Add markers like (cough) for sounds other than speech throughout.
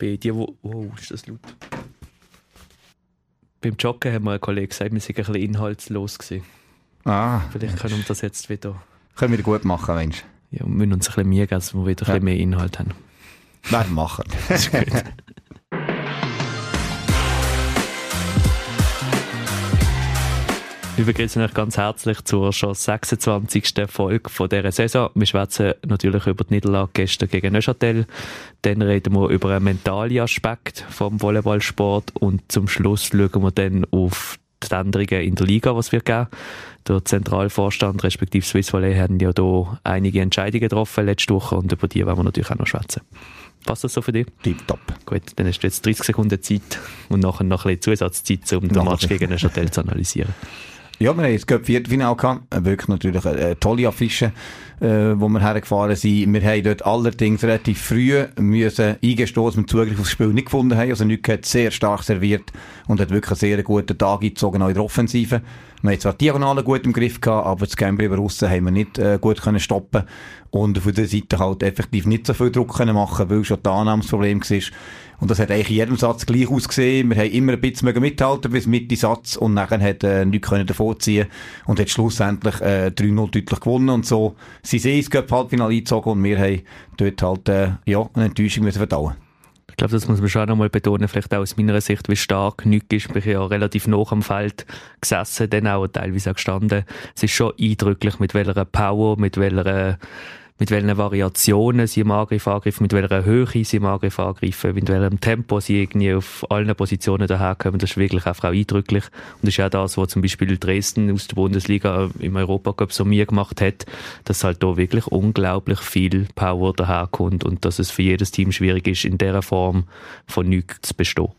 Bei dir, wo, wow, ist das laut? Beim Joggen haben wir einen Kollegen gesagt, wir sind ein bisschen inhaltslos gewesen. Ah. Vielleicht können wir das jetzt wieder... Können wir gut machen, Mensch. Ja, wir müssen uns ein bisschen Mühe geben, dass wir wieder ein bisschen mehr Inhalt haben. Werden machen. Das ist gut. (laughs) Ich begrüße euch ganz herzlich zur schon 26. Folge von dieser Saison. Wir schwätzen natürlich über die Niederlage gestern gegen Neuchâtel. Dann reden wir über einen mentalen Aspekt vom Volleyballsport und zum Schluss schauen wir dann auf die Änderungen in der Liga, was wir geben. Der Zentralvorstand respektive Swiss Volley haben ja da einige Entscheidungen getroffen letzte Woche und über die wollen wir natürlich auch noch schwätzen. Passt das so für dich? Tipptopp. Gut, dann hast du jetzt 30 Sekunden Zeit und nachher noch ein bisschen Zusatzzeit, um den Match gegen Neuchâtel zu analysieren. (laughs) Ja, wir haben jetzt gerade Viertelfinale gehabt. Äh, Wirklich natürlich eine, eine tolle Affische, äh, wo wir hergefahren sind. Wir haben dort allerdings relativ früh müssen wir Zugriff aufs Spiel nicht gefunden haben. Also Nük hat sehr stark serviert und hat wirklich einen sehr guten Tag gezogen, auch in der Offensive. Wir haben zwar die Diagonale gut im Griff gehabt, aber das Gambri über aussen haben wir nicht äh, gut können stoppen und auf der Seite halt effektiv nicht so viel Druck können machen, weil schon die das Problem war. Und das hat eigentlich in jedem Satz gleich ausgesehen. Wir haben immer ein bisschen mithalten bis Mitte Satz und nachher hat äh, nichts können davonziehen und hat schlussendlich äh, 3-0 deutlich gewonnen und so. Sie sind ins Cup-Halbfinale eingezogen und wir haben dort halt äh, ja, eine Enttäuschung müssen verdauen. Ich glaube, das muss man schon nochmal betonen, vielleicht auch aus meiner Sicht, wie stark Nück ist. Ich bin ja relativ nah am Feld gesessen, dann auch teilweise auch gestanden. Es ist schon eindrücklich, mit welcher Power, mit welcher mit welchen Variationen sie im Angriff angreifen, mit welcher Höhe sie im Angriff angreifen, mit welchem Tempo sie irgendwie auf allen Positionen daherkommen. Das ist wirklich einfach auch eindrücklich. Und das ist auch das, was zum Beispiel Dresden aus der Bundesliga im Europacup so mir gemacht hat, dass halt da wirklich unglaublich viel Power daherkommt und dass es für jedes Team schwierig ist, in dieser Form von nichts zu bestehen.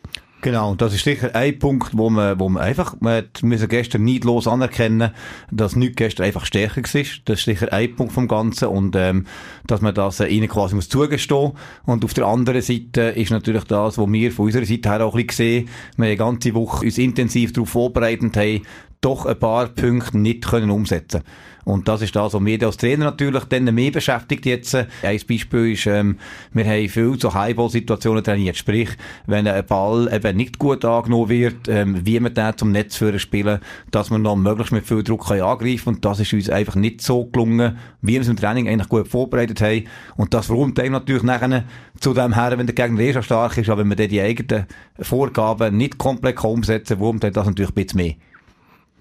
Genau, und das ist sicher ein Punkt, wo man, wo man einfach, man müssen gestern neidlos anerkennen, dass nichts gestern einfach stärker war. Das ist sicher ein Punkt vom Ganzen und, ähm, dass man das äh, ihnen quasi muss zugestehen. Und auf der anderen Seite ist natürlich das, was wir von unserer Seite her auch ein bisschen sehen, wir haben die ganze Woche uns intensiv darauf vorbereitet haben, doch ein paar Punkte nicht können umsetzen und das ist das, was mich als Trainer natürlich dann mehr beschäftigt jetzt. Ein Beispiel ist, ähm, wir haben viel so Highball-Situationen trainiert. Sprich, wenn ein Ball eben nicht gut angenommen wird, ähm, wie man den zum Netz führen spielen, dass man noch möglichst mit viel Druck kann angreifen Und das ist uns einfach nicht so gelungen, wie wir es im Training eigentlich gut vorbereitet haben. Und das räumt einem natürlich nachher zu dem her, wenn der Gegner eh schon stark ist, aber wenn man dann die eigenen Vorgaben nicht komplett umsetzen kann, räumt das natürlich ein bisschen mehr.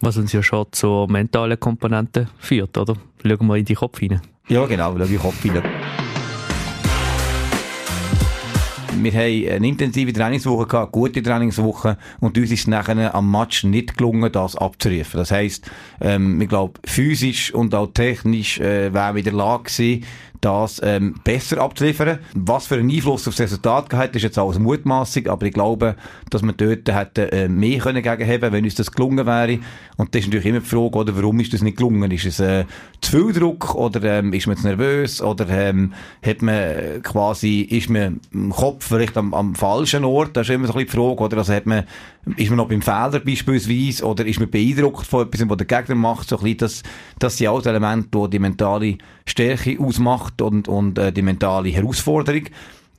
Was uns ja schon zur mentalen Komponente führt, oder? Schauen wir in die Kopf hinein. Ja, genau, schau in die Kopf hinein. Wir haben eine intensive Trainingswoche gehabt, gute Trainingswoche, und uns ist nachher am Match nicht gelungen, das abzurufen. Das heisst, ähm, ich glaube, physisch und auch technisch äh, wären wir in der Lage gewesen, das ähm, besser abzuliefern. Was für einen Einfluss auf das Resultat gehabt, ist jetzt alles mutmaßig, aber ich glaube, dass wir dort hätten äh, mehr können gegenheben, wenn uns das gelungen wäre. Und das ist natürlich immer die Frage, oder warum ist das nicht gelungen? Ist es äh, zu viel Druck oder ähm, ist man zu nervös oder ähm, hat man äh, quasi ist man im Kopf vielleicht am, am falschen Ort? Das ist immer so ein bisschen die Frage, oder? Also hat man ist man noch beim Fehler beispielsweise oder ist man beeindruckt von etwas, was der Gegner macht? So ein bisschen das, das sind alles Elemente, die die mentale Stärke ausmacht und, und äh, die mentale Herausforderung.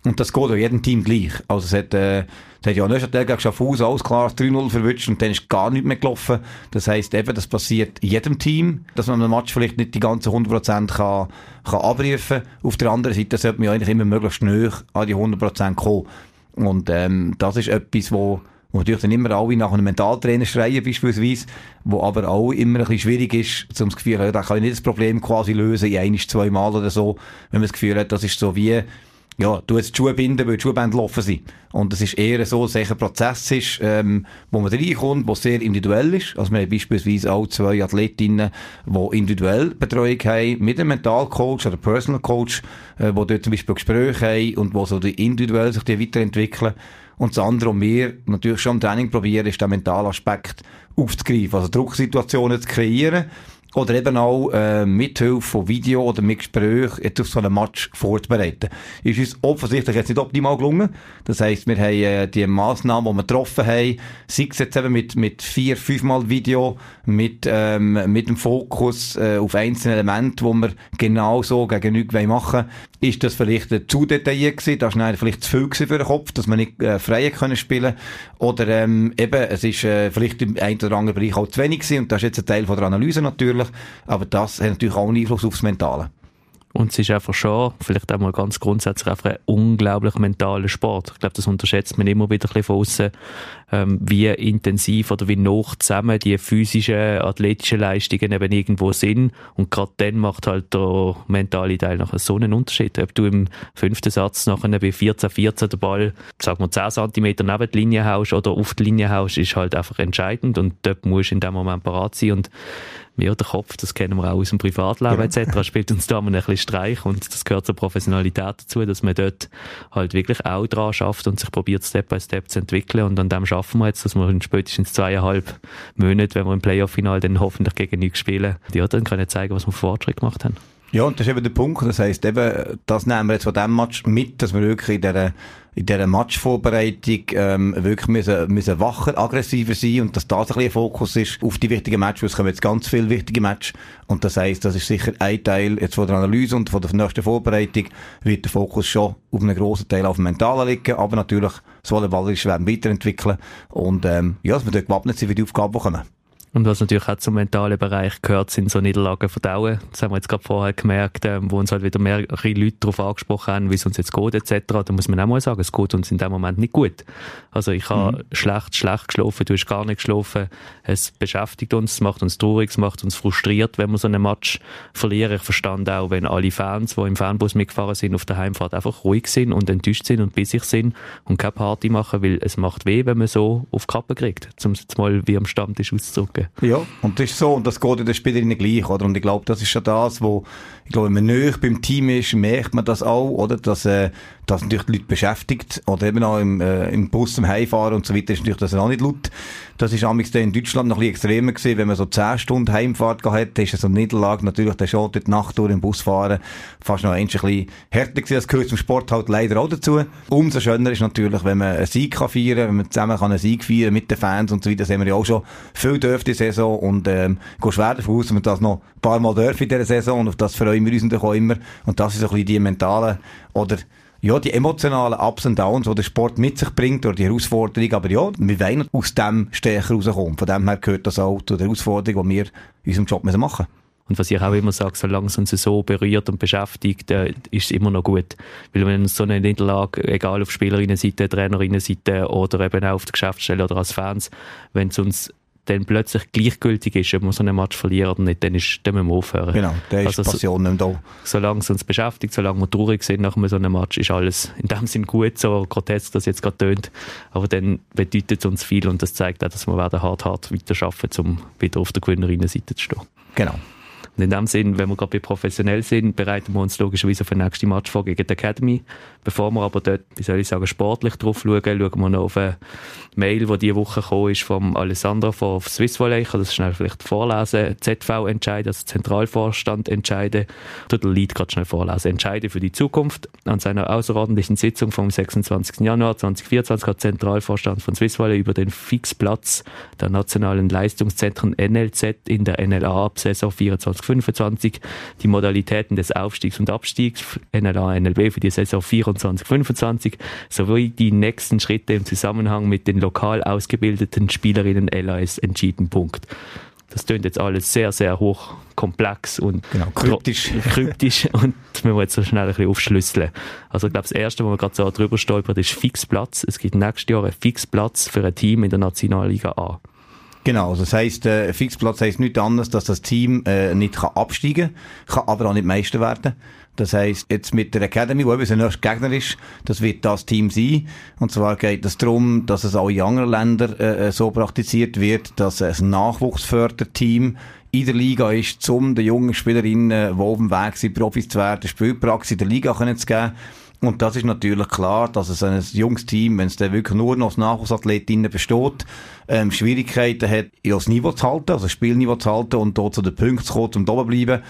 Und das geht auch jedem Team gleich. Also es hat, äh, es hat ja Neuchâtel gegen Schaffhausen alles klar 3-0 verwünscht und dann ist gar nichts mehr gelaufen. Das heisst eben, das passiert jedem Team, dass man im Match vielleicht nicht die ganzen 100% kann, kann abrufen. Auf der anderen Seite sollte man ja eigentlich immer möglichst näher an die 100% kommen. Und ähm, das ist etwas, wo wo natürlich dann immer alle nach einem Mentaltrainer schreien beispielsweise, wo aber auch immer ein bisschen schwierig ist, zum das Gefühl, ja, da kann ich nicht das Problem quasi lösen, in ein, zwei Mal oder so, wenn man das Gefühl hat, das ist so wie, ja, du jetzt die Schuhe binden, weil die Schuhbänder laufen sind. Und es ist eher so, dass es ein Prozess ist, ähm, wo man reinkommt, der sehr individuell ist. Also wir haben beispielsweise auch zwei Athletinnen, die individuell Betreuung haben, mit einem Mentalcoach oder Personal Coach, äh, die dort zum Beispiel Gespräche haben und wo so die individuell sich die weiterentwickeln. Und das andere, was wir natürlich schon im Training probieren, ist der mentale Aspekt aufzugreifen. Also Drucksituationen zu kreieren. Oder eben auch äh, mithilfe von Video oder mit Gesprächen jetzt auf so einen Match vorzubereiten. Ist uns offensichtlich jetzt nicht optimal gelungen. Das heisst, wir haben äh, die Massnahmen, die wir getroffen haben, sei es jetzt eben mit, mit vier, fünfmal Video, mit, ähm, mit dem Fokus äh, auf einzelne Elemente, wo wir genau so gegen nichts machen wollen. Ist das vielleicht zu detailliert gewesen, das war vielleicht zu viel gewesen für den Kopf, dass man nicht äh, frei können spielen. Oder ähm, eben, es ist äh, vielleicht im einen oder anderen Bereich auch zu wenig gewesen. Und das ist jetzt ein Teil von der Analyse natürlich, aber das hat natürlich auch einen Einfluss aufs Mentale. Und es ist einfach schon, vielleicht auch mal ganz grundsätzlich, einfach ein unglaublich mentaler Sport. Ich glaube, das unterschätzt man immer wieder ein bisschen von außen, ähm, wie intensiv oder wie noch zusammen die physischen, athletischen Leistungen eben irgendwo sind. Und gerade dann macht halt der mentale Teil nachher so einen Unterschied. Ob du im fünften Satz nachher bei 14, 14 den Ball, sagen wir 10 cm neben die Linie haust oder auf die Linie haust, ist halt einfach entscheidend. Und dort musst du in dem Moment parat sein. Und ja, der Kopf, das kennen wir auch aus dem Privatleben ja. etc., spielt uns da mal ein bisschen Streich und das gehört zur Professionalität dazu, dass man dort halt wirklich auch dran schafft und sich probiert, Step by Step zu entwickeln und an dem schaffen wir jetzt, dass wir in spätestens zweieinhalb Monaten, wenn wir im Playoff-Final dann hoffentlich gegen nichts spielen, ja, dann können zeigen, was wir Fortschritt gemacht haben. Ja, und das ist eben der Punkt. Das heisst eben, das nehmen wir jetzt von diesem Match mit, dass wir wirklich in dieser, in dieser Matchvorbereitung ähm, wirklich müssen, müssen wacher, aggressiver sein und dass das ein bisschen Fokus ist auf die wichtigen Matches. Es kommen jetzt ganz viele wichtige Matches und das heisst, das ist sicher ein Teil jetzt von der Analyse und von der nächsten Vorbereitung wird der Fokus schon auf einen grossen Teil auf dem Mentalen liegen, aber natürlich das Volleyballische werden weiterentwickeln und ähm, ja, dass wir dort gewappnet sind für die Aufgaben, die kommen. Und was natürlich auch zum mentalen Bereich gehört, sind so Niederlagen verdauen. Das haben wir jetzt gerade vorher gemerkt, ähm, wo uns halt wieder mehrere Leute darauf angesprochen haben, wie es uns jetzt geht etc. Da muss man auch mal sagen, es geht uns in dem Moment nicht gut. Also ich habe mhm. schlecht, schlecht geschlafen, du hast gar nicht geschlafen. Es beschäftigt uns, es macht uns traurig, es macht uns frustriert, wenn wir so einen Match verlieren. Ich verstand auch, wenn alle Fans, die im Fanbus mitgefahren sind, auf der Heimfahrt einfach ruhig sind und enttäuscht sind und sich sind und keine Party machen, weil es macht weh, wenn man so auf die Kappe kriegt, um es jetzt mal wie am Stammtisch auszudrücken schauen. Ja, und das ist so, und das geht in den Spielerinnen gleich, oder? Und ich glaube, das ist schon das, wo, ich glaube, wenn man nöch beim Team ist, merkt man das auch, oder? Dass, äh, das natürlich die Leute beschäftigt, oder eben auch im, äh, im Bus, im Heimfahren und so weiter, ist natürlich das auch nicht laut. Das ist amigs in Deutschland noch ein bisschen extremer gewesen, wenn man so 10 Stunden Heimfahrt gehabt hat, ist so eine Niederlage natürlich der schon die Nacht durch im Bus fahren, fast noch ein bisschen härter gewesen, das gehört zum Sport halt leider auch dazu. Umso schöner ist natürlich, wenn man einen Sieg kann feiern, wenn man zusammen kann einen Sieg feiern mit den Fans und so weiter, das haben wir ja auch schon viel dürft der Saison und, ähm, gehst schwer davon aus, dass wir das noch ein paar Mal dürfen in dieser Saison und auf das freuen wir uns natürlich auch immer und das ist so ein bisschen die mentalen oder ja, die emotionalen Ups und Downs, die der Sport mit sich bringt, oder die Herausforderung, aber ja, wir wollen aus dem stärker rauskommen. Von dem her gehört das auch zu der Herausforderung, die wir in unserem Job machen müssen. Und was ich auch immer sage, solange es uns so berührt und beschäftigt, äh, ist es immer noch gut. Weil wenn so eine Niederlage, egal auf Spielerinnenseite, Trainerinnenseite oder eben auch auf der Geschäftsstelle oder als Fans, wenn es uns dann plötzlich gleichgültig ist, ob man so einen Match verliert oder nicht, dann, ist, dann müssen wir aufhören. Genau, da ist also, Passion nicht da. Solange es uns beschäftigt, solange wir traurig sind nach so einem Match, ist alles in dem Sinn gut, so grotesk das jetzt gerade tönt. Aber dann bedeutet es uns viel und das zeigt auch, dass wir werden hart, hart weiterarbeiten, um wieder auf der Gewinnerinnenseite zu stehen. Genau. Und in dem Sinn, wenn wir gerade professionell sind, bereiten wir uns logischerweise auf den nächsten Match vor gegen die Academy. Bevor wir aber dort, wie soll ich sagen, sportlich drauf schauen, schauen wir noch auf eine Mail, die diese Woche gekommen ist vom Alessandro von Swiss Volley. Ich kann das schnell vielleicht vorlesen. ZV entscheiden, also Zentralvorstand entscheiden. Oder der Lied gerade schnell vorlesen. Entscheide für die Zukunft. An seiner außerordentlichen Sitzung vom 26. Januar 2024 hat Zentralvorstand von Swiss Volley über den Fixplatz der nationalen Leistungszentren NLZ in der NLA ab Saison 24 25 die Modalitäten des Aufstiegs und Abstiegs NLA, NLB für die Saison 24-25 sowie die nächsten Schritte im Zusammenhang mit den lokal ausgebildeten Spielerinnen LAS entschieden. Punkt. Das klingt jetzt alles sehr, sehr hoch komplex und genau, kryptisch. (laughs) (laughs) kryptisch und wir wollen jetzt so schnell ein bisschen aufschlüsseln. Also ich glaube, das Erste, wo man gerade so drüber stolpert, ist Fixplatz. Es gibt nächstes Jahr einen Fixplatz für ein Team in der Nationalliga A. Genau, also das heisst, äh, Fixplatz heisst nichts anderes, dass das Team äh, nicht kann absteigen kann, aber auch nicht Meister werden. Das heisst, jetzt mit der Academy, wo eben der nächste Gegner ist, das wird das Team sein. Und zwar geht es darum, dass es auch in anderen Ländern äh, äh so praktiziert wird, dass ein Nachwuchsförderteam in der Liga ist, um den jungen Spielerinnen, die auf dem Weg sind, Profis zu werden, Spielpraxis in der Liga können zu geben. Und das ist natürlich klar, dass es ein junges Team, wenn es dann wirklich nur noch als Nachwuchsathletinnen besteht, ähm, Schwierigkeiten hat, das Niveau zu halten, also das Spielniveau zu halten und dort zu den Punkten zu kommen, um da bleiben.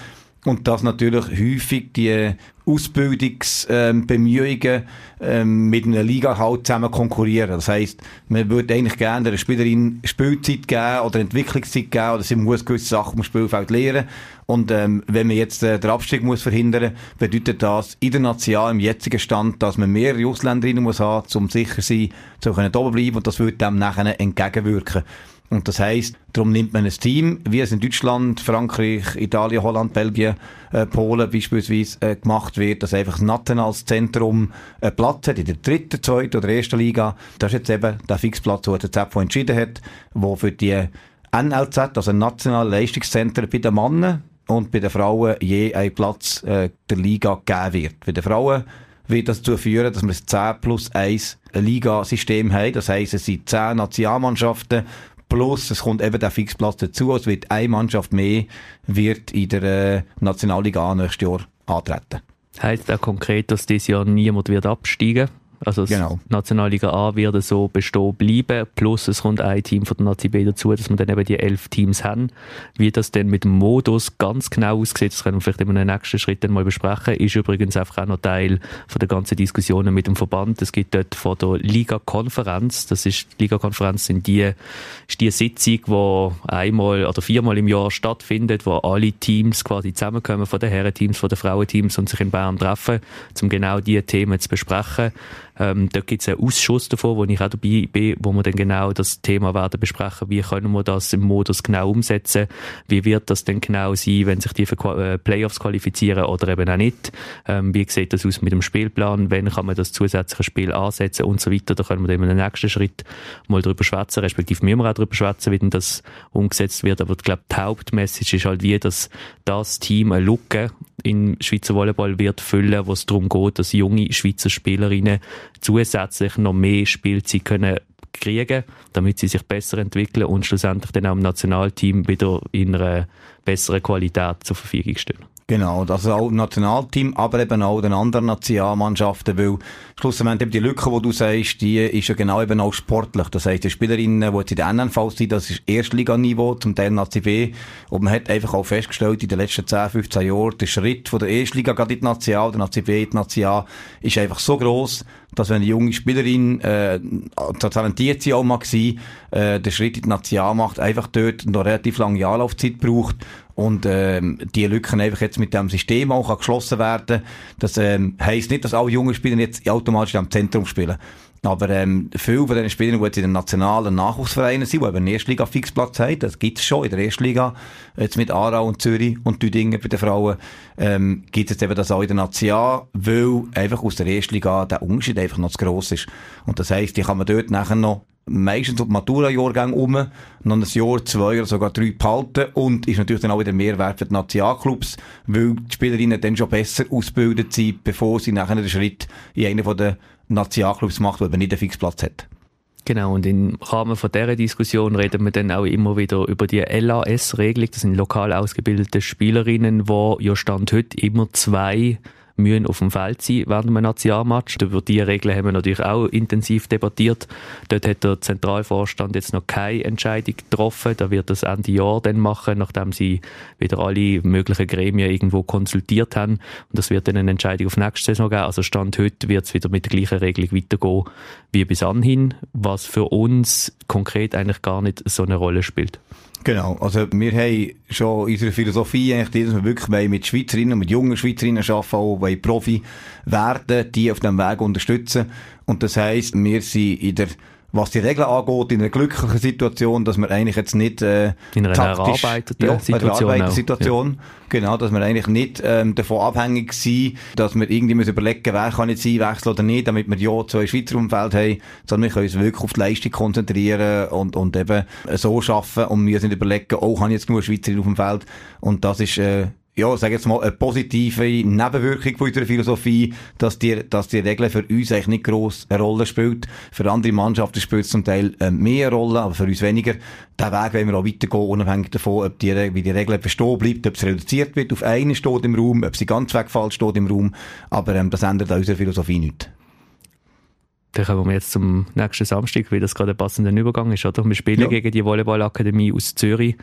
und dass natürlich häufig die Ausbildungsbemühungen ähm, mit einer Liga halt zusammen konkurrieren. Das heisst, man würde eigentlich gerne einer Spielerin Spielzeit geben oder Entwicklungszeit geben oder sie muss gewisse Sachen im Spielfeld lernen. Und ähm, wenn man jetzt äh, den Abstieg muss verhindern, bedeutet das in der Nation im jetzigen Stand, dass man mehrere Ausländerinnen muss haben, um sicher sein, zu können oben bleiben und das würde dem nachher entgegenwirken. Und das heisst, darum nimmt man ein Team, wie es in Deutschland, Frankreich, Italien, Holland, Belgien, äh, Polen beispielsweise äh, gemacht wird, dass einfach ein nationales Zentrum äh, Platz hat in der dritten, zweiten oder ersten Liga. Das ist jetzt eben der Fixplatz, wo der ZEPFO entschieden hat, wo für die NLZ, also ein nationales Leistungszentrum bei den Männern und bei den Frauen je ein Platz äh, der Liga gegeben wird. Bei den Frauen wird das dazu führen, dass wir ein 10 plus 1 Ligasystem haben. Das heisst, es sind 10 Nationalmannschaften Plus, es kommt eben der Fixplatz dazu. Es wird eine Mannschaft mehr, wird in der äh, Nationalliga nächstes Jahr antreten. Heißt auch konkret, dass dieses Jahr niemand wird absteigen also genau. Nationalliga A wird so bestehen bleiben, plus es kommt ein Team von der Nazi B dazu, dass wir dann eben die elf Teams haben. Wie das dann mit dem Modus ganz genau aussieht, das können wir vielleicht in einem nächsten Schritt dann mal besprechen, ist übrigens einfach auch noch Teil von der ganzen Diskussionen mit dem Verband. Es gibt dort von der Liga-Konferenz, das ist, die Liga-Konferenz sind die, ist die Sitzung, die einmal oder viermal im Jahr stattfindet, wo alle Teams quasi zusammenkommen, von den Herrenteams, von den Frauenteams und sich in Bern treffen, um genau diese Themen zu besprechen. Ähm, da gibt es einen Ausschuss davon, wo ich auch dabei bin, wo wir dann genau das Thema werden besprechen, wie können wir das im Modus genau umsetzen, wie wird das denn genau sein, wenn sich die für äh, Playoffs qualifizieren oder eben auch nicht, ähm, wie sieht das aus mit dem Spielplan, wann kann man das zusätzliche Spiel ansetzen und so weiter, da können wir dann im nächsten Schritt mal drüber schwätzen, respektive müssen wir auch drüber schwätzen, wie denn das umgesetzt wird, aber ich glaube, die Hauptmessage ist halt wie, dass das Team eine Lücke im Schweizer Volleyball wird füllen, wo es darum geht, dass junge Schweizer Spielerinnen zusätzlich noch mehr Spielzeit können kriegen, damit sie sich besser entwickeln und schlussendlich dann auch im Nationalteam wieder in einer besseren Qualität zur Verfügung stehen. Genau, das ist auch im Nationalteam, aber eben auch den anderen Nationalmannschaften, weil schlussendlich eben die Lücke, die du sagst, die ist ja genau eben auch sportlich. Das heisst, die Spielerinnen, die jetzt in der NNV sind, das ist Erstliganiveau, zum Teil Nazi B. Und man hat einfach auch festgestellt, in den letzten 10, 15 Jahren, der Schritt von der Erstliga gerade in die National, der Nazi B in die National, ist einfach so gross, dass wenn eine junge Spielerin, äh, talentiert sie auch mal gewesen, äh, den Schritt in die National macht, einfach dort noch relativ lange Anlaufzeit braucht und ähm, die Lücken einfach jetzt mit dem System auch geschlossen werden. Das ähm, heisst nicht, dass alle jungen Spieler jetzt automatisch am Zentrum spielen. Aber ähm, viele von diesen Spielern, die jetzt in den nationalen Nachwuchsvereinen sind, die eben einen Erstliga-Fixplatz haben, das gibt's schon in der Erstliga, jetzt mit Aarau und Zürich und Düdingen bei den Frauen, ähm, gibt es eben das auch in der Nation, weil einfach aus der Erstliga der Unterschied einfach noch zu gross ist. Und das heisst, die kann man dort nachher noch meistens um Matura-Jahrgang um, noch ein Jahr, zwei oder sogar drei behalten und ist natürlich dann auch wieder Mehrwert für die Nationalclubs, weil die Spielerinnen dann schon besser ausgebildet sind, bevor sie nachher den Schritt in einen der Nationalclubs macht, der eben nicht einen Fixplatz hat. Genau, und im Rahmen von dieser Diskussion reden wir dann auch immer wieder über die LAS-Regelung. Das sind lokal ausgebildete Spielerinnen, wo ja Stand heute immer zwei müssen auf dem Feld sein während einem Nationalmatch. Über diese Regeln haben wir natürlich auch intensiv debattiert. Dort hat der Zentralvorstand jetzt noch keine Entscheidung getroffen. Da wird das Ende Jahr dann machen, nachdem sie wieder alle möglichen Gremien irgendwo konsultiert haben. Und das wird dann eine Entscheidung auf nächste Saison geben. Also Stand heute wird es wieder mit der gleichen Regelung weitergehen wie bis anhin, was für uns konkret eigentlich gar nicht so eine Rolle spielt. Genau, also wir haben schon unsere Philosophie eigentlich, dass wir wirklich mit Schweizerinnen mit jungen Schweizerinnen arbeiten, auch Profi werden, die auf dem Weg unterstützen. Und das heisst, wir sind in der was die Regeln angeht, in einer glücklichen Situation, dass wir eigentlich jetzt nicht äh, in einer taktisch, erarbeiteten ja, Situation, einer Situation ja. genau, dass wir eigentlich nicht ähm, davon abhängig sind, dass wir irgendwie müssen überlegen, wer kann jetzt einwechseln oder nicht, damit wir ja zwei Schweizer Umfeld haben, sondern wir können uns wirklich auf die Leistung konzentrieren und, und eben so schaffen und wir müssen überlegen, oh, habe ich jetzt nur Schweizer auf dem Feld und das ist äh, ja, sag jetzt mal, eine positive Nebenwirkung von unserer Philosophie, dass die, dass die Regel für uns eigentlich nicht gross eine Rolle spielt. Für andere Mannschaften spielt es zum Teil äh, mehr Rolle, aber für uns weniger. Den Weg wollen wir auch weitergehen, unabhängig davon, ob die, wie die Regel bestehen bleibt, ob es reduziert wird auf einen steht im Raum, ob sie ganz wegfällt steht im Raum. Aber ähm, das ändert an unserer Philosophie nicht. Dann kommen wir jetzt zum nächsten Samstag, weil das gerade ein passender Übergang ist, oder? Wir spielen ja. gegen die Volleyballakademie aus Zürich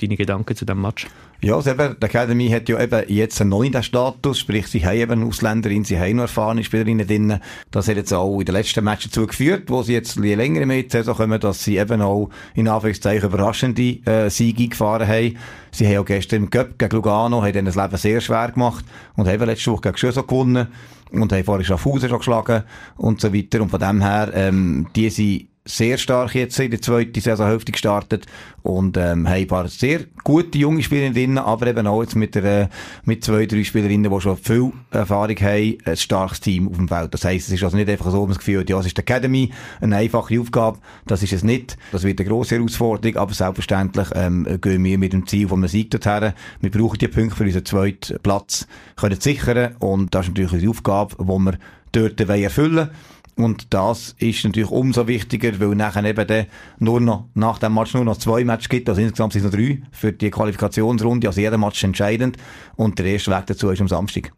deine Gedanken zu diesem Match? Ja, also eben, die Academy hat ja eben jetzt nicht den Status, sprich, sie haben eben Ausländerin, sie haben noch erfahrene Spielerinnen drin. Das hat jetzt auch in den letzten Matches dazu geführt, wo sie jetzt je länger mit Saison kommen, dass sie eben auch in Anführungszeichen überraschende äh, Siege gefahren haben. Sie haben auch gestern im Cup gegen Lugano, haben das Leben sehr schwer gemacht und haben letzte Woche gegen Schöso gewonnen und haben vorher Schaffhausen schon geschlagen und so weiter. Und von dem her, ähm, die sind sehr stark jetzt in der zweiten Saisonhälfte gestartet und ähm, haben ein paar sehr gute junge Spielerinnen, aber eben auch jetzt mit, der, mit zwei, drei Spielerinnen, die schon viel Erfahrung haben, ein starkes Team auf dem Feld. Das heisst, es ist also nicht einfach so, das Gefühl ja, es ist die Academy, eine einfache Aufgabe, das ist es nicht. Das wird eine grosse Herausforderung, aber selbstverständlich ähm, gehen wir mit dem Ziel von einem Sieg dorthin. Wir brauchen die Punkte für unseren zweiten Platz können sichern und das ist natürlich unsere Aufgabe, die wir dort erfüllen wollen. Und das ist natürlich umso wichtiger, weil nachher eben dann nur noch, nach dem Match nur noch zwei Matches gibt, also insgesamt sind es noch drei für die Qualifikationsrunde, also jeder Match entscheidend und der erste Weg dazu ist am Samstag.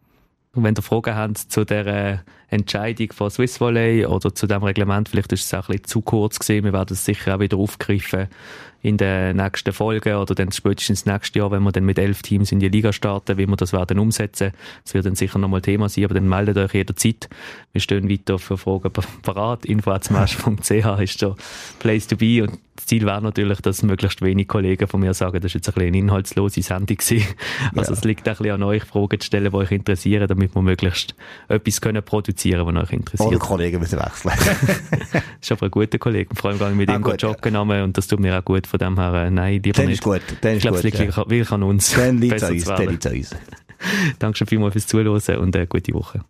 Und wenn ihr Fragen habt zu der Entscheidung von Swiss Volley oder zu dem Reglement, vielleicht ist es auch ein bisschen zu kurz gesehen, wir werden es sicher auch wieder aufgreifen in den nächsten Folgen oder dann spätestens nächstes Jahr, wenn wir dann mit elf Teams in die Liga starten, wie wir das werden umsetzen. Das wird dann sicher nochmal Thema sein, aber dann meldet euch jederzeit. Wir stehen weiter für Fragen parat. info.smash.ch ist der Place to be und das Ziel wäre natürlich, dass möglichst wenig Kollegen von mir sagen, das ist jetzt ein bisschen eine inhaltslose Sendung gewesen. Also ja. es liegt ein bisschen an euch, Fragen zu stellen, die euch interessieren, damit wir möglichst etwas können produzieren, was euch interessiert. Oder Kollegen müssen wechseln. das (laughs) ist aber ein guter Kollege. Vor allem gehe ich mit ah, ihm joggen und das tut mir auch gut. Von dem her, äh, nein, lieber dann nicht. Ist gut. Dann ich glaube, es liegt ja. wirklich an uns. Dann liegt es an uns. (laughs) Dann liegt es an uns. Danke schon vielmals fürs Zuhören und eine gute Woche.